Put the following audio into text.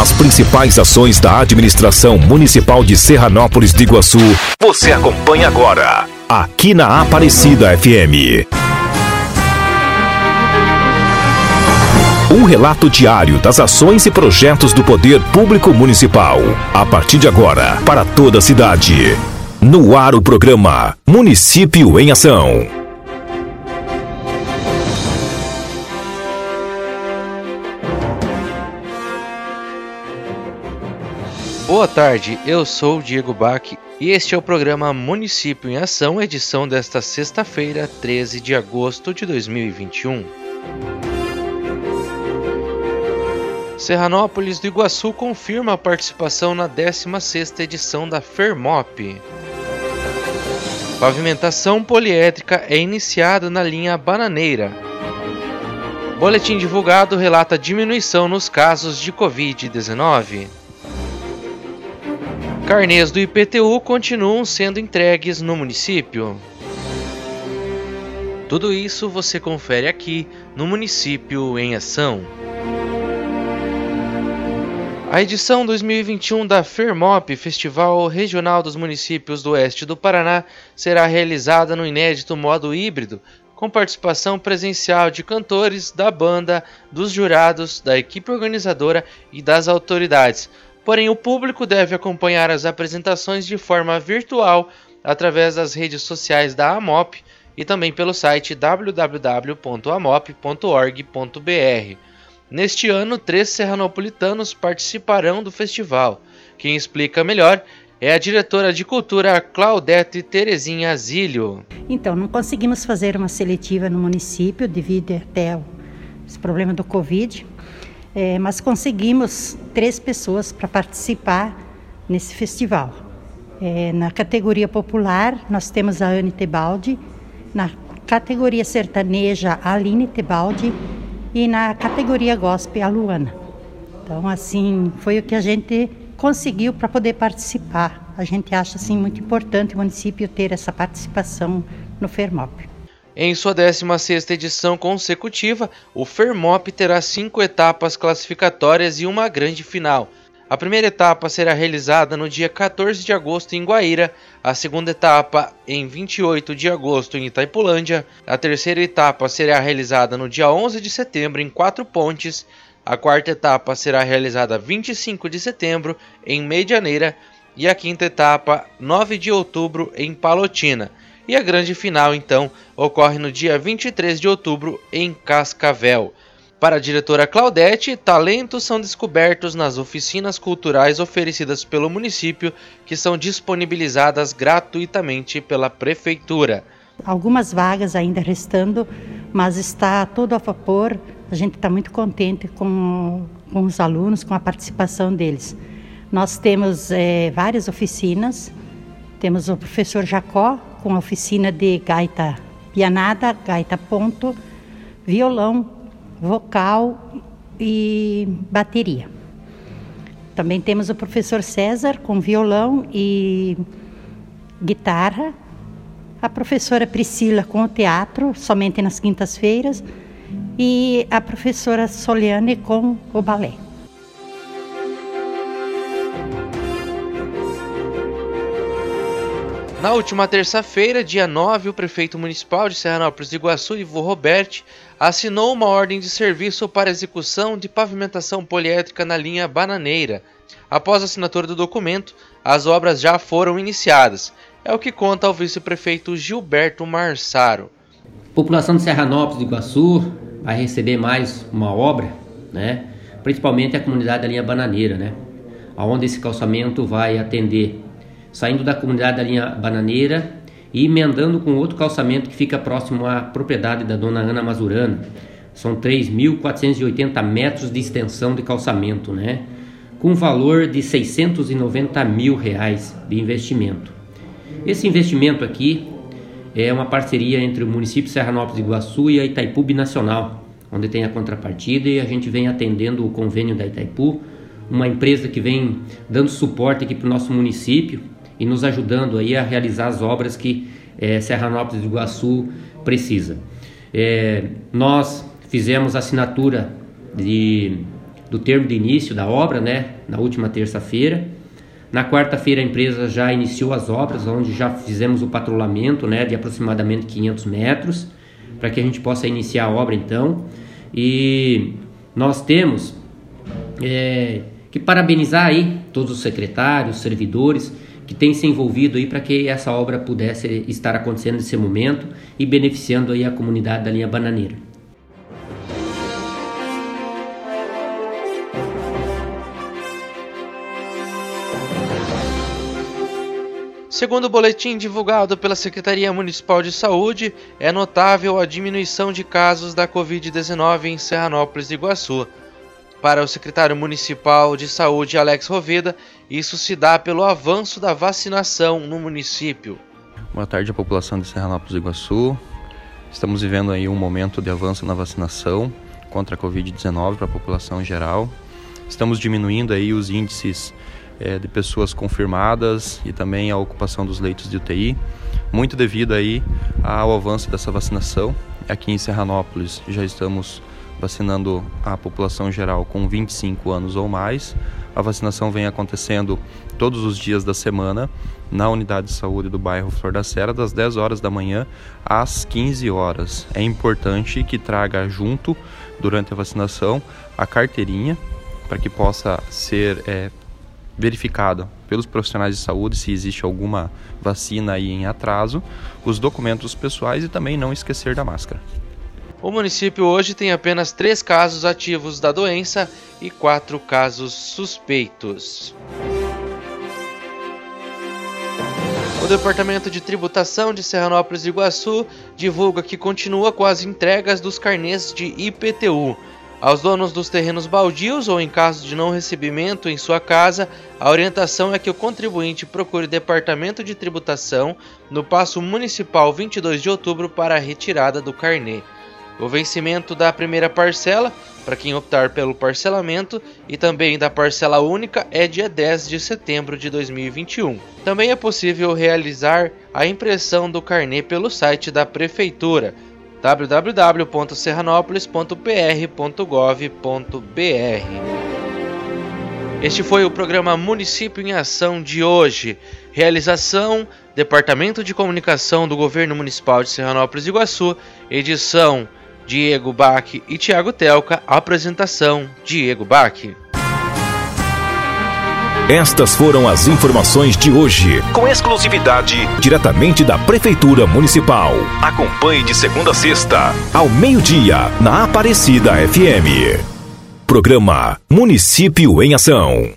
As principais ações da administração municipal de Serranópolis de Iguaçu, você acompanha agora, aqui na Aparecida FM. Um relato diário das ações e projetos do Poder Público Municipal. A partir de agora, para toda a cidade. No ar o programa Município em Ação. Boa tarde, eu sou o Diego Bach e este é o programa Município em Ação, edição desta sexta-feira, 13 de agosto de 2021. Serranópolis do Iguaçu confirma a participação na 16ª edição da Fermop. Pavimentação poliétrica é iniciada na linha Bananeira. Boletim divulgado relata diminuição nos casos de Covid-19. Carnês do IPTU continuam sendo entregues no município. Tudo isso você confere aqui no Município em Ação. A edição 2021 da FERMOP, Festival Regional dos Municípios do Oeste do Paraná, será realizada no inédito modo híbrido, com participação presencial de cantores, da banda, dos jurados, da equipe organizadora e das autoridades porém o público deve acompanhar as apresentações de forma virtual através das redes sociais da AMOP e também pelo site www.amop.org.br. Neste ano, três serranopolitanos participarão do festival. Quem explica melhor é a diretora de cultura Claudete Terezinha Zílio. Então, não conseguimos fazer uma seletiva no município devido até o problema do Covid, é, mas conseguimos três pessoas para participar nesse festival. É, na categoria popular, nós temos a Anne Tebaldi, na categoria sertaneja, a Aline Tebaldi, e na categoria gospel, a Luana. Então, assim, foi o que a gente conseguiu para poder participar. A gente acha assim muito importante o município ter essa participação no Fermop. Em sua 16ª edição consecutiva, o Fermop terá cinco etapas classificatórias e uma grande final. A primeira etapa será realizada no dia 14 de agosto em Guaíra, a segunda etapa em 28 de agosto em Itaipulândia, a terceira etapa será realizada no dia 11 de setembro em Quatro Pontes, a quarta etapa será realizada 25 de setembro em Medianeira e a quinta etapa 9 de outubro em Palotina. E a grande final, então, ocorre no dia 23 de outubro em Cascavel. Para a diretora Claudete, talentos são descobertos nas oficinas culturais oferecidas pelo município, que são disponibilizadas gratuitamente pela prefeitura. Algumas vagas ainda restando, mas está tudo a vapor. A gente está muito contente com, com os alunos, com a participação deles. Nós temos é, várias oficinas. Temos o professor Jacó, com oficina de gaita pianada, gaita ponto, violão, vocal e bateria. Também temos o professor César com violão e guitarra, a professora Priscila com o teatro, somente nas quintas-feiras, e a professora Soliane com o balé. Na última terça-feira, dia 9, o prefeito municipal de Serranópolis do Iguaçu, Ivo Roberti, assinou uma ordem de serviço para execução de pavimentação poliétrica na linha Bananeira. Após a assinatura do documento, as obras já foram iniciadas. É o que conta o vice-prefeito Gilberto Marsaro. A população de Serranópolis do Iguaçu vai receber mais uma obra, né? principalmente a comunidade da linha Bananeira, né? onde esse calçamento vai atender saindo da comunidade da linha Bananeira e emendando com outro calçamento que fica próximo à propriedade da dona Ana Mazurano. São 3.480 metros de extensão de calçamento, né? com valor de 690 mil reais de investimento. Esse investimento aqui é uma parceria entre o município de Serranópolis de Iguaçu e a Itaipu Nacional, onde tem a contrapartida e a gente vem atendendo o convênio da Itaipu, uma empresa que vem dando suporte aqui para o nosso município e nos ajudando aí a realizar as obras que é, Serranópolis do Iguaçu precisa. É, nós fizemos assinatura de do termo de início da obra, né, na última terça-feira. Na quarta-feira a empresa já iniciou as obras, onde já fizemos o patrulhamento, né, de aproximadamente 500 metros, para que a gente possa iniciar a obra então. E nós temos é, que parabenizar aí todos os secretários, servidores que têm se envolvido aí para que essa obra pudesse estar acontecendo nesse momento e beneficiando aí a comunidade da linha bananeira. Segundo o boletim divulgado pela Secretaria Municipal de Saúde, é notável a diminuição de casos da Covid-19 em Serranópolis do Iguaçu. Para o secretário municipal de saúde, Alex Roveda, isso se dá pelo avanço da vacinação no município. Boa tarde à população de Serranópolis do Iguaçu. Estamos vivendo aí um momento de avanço na vacinação contra a Covid-19 para a população em geral. Estamos diminuindo aí os índices é, de pessoas confirmadas e também a ocupação dos leitos de UTI, muito devido aí ao avanço dessa vacinação. Aqui em Serranópolis já estamos vacinando a população geral com 25 anos ou mais. A vacinação vem acontecendo todos os dias da semana na unidade de saúde do bairro Flor da Serra, das 10 horas da manhã às 15 horas. É importante que traga junto, durante a vacinação, a carteirinha para que possa ser é, verificado pelos profissionais de saúde se existe alguma vacina aí em atraso, os documentos pessoais e também não esquecer da máscara. O município hoje tem apenas três casos ativos da doença e quatro casos suspeitos. O Departamento de Tributação de Serranópolis e Iguaçu divulga que continua com as entregas dos carnês de IPTU. Aos donos dos terrenos baldios ou em caso de não recebimento em sua casa, a orientação é que o contribuinte procure o Departamento de Tributação no Passo Municipal 22 de outubro para a retirada do carnê. O vencimento da primeira parcela, para quem optar pelo parcelamento, e também da parcela única é dia 10 de setembro de 2021. Também é possível realizar a impressão do carnê pelo site da Prefeitura www.serranópolis.pr.gov.br. Este foi o programa Município em Ação de hoje. Realização: Departamento de Comunicação do Governo Municipal de Serranópolis do Iguaçu. Edição: Diego Bach e Tiago Telca. Apresentação: Diego Bach. Estas foram as informações de hoje, com exclusividade diretamente da Prefeitura Municipal. Acompanhe de segunda a sexta, ao meio-dia, na Aparecida FM. Programa Município em Ação.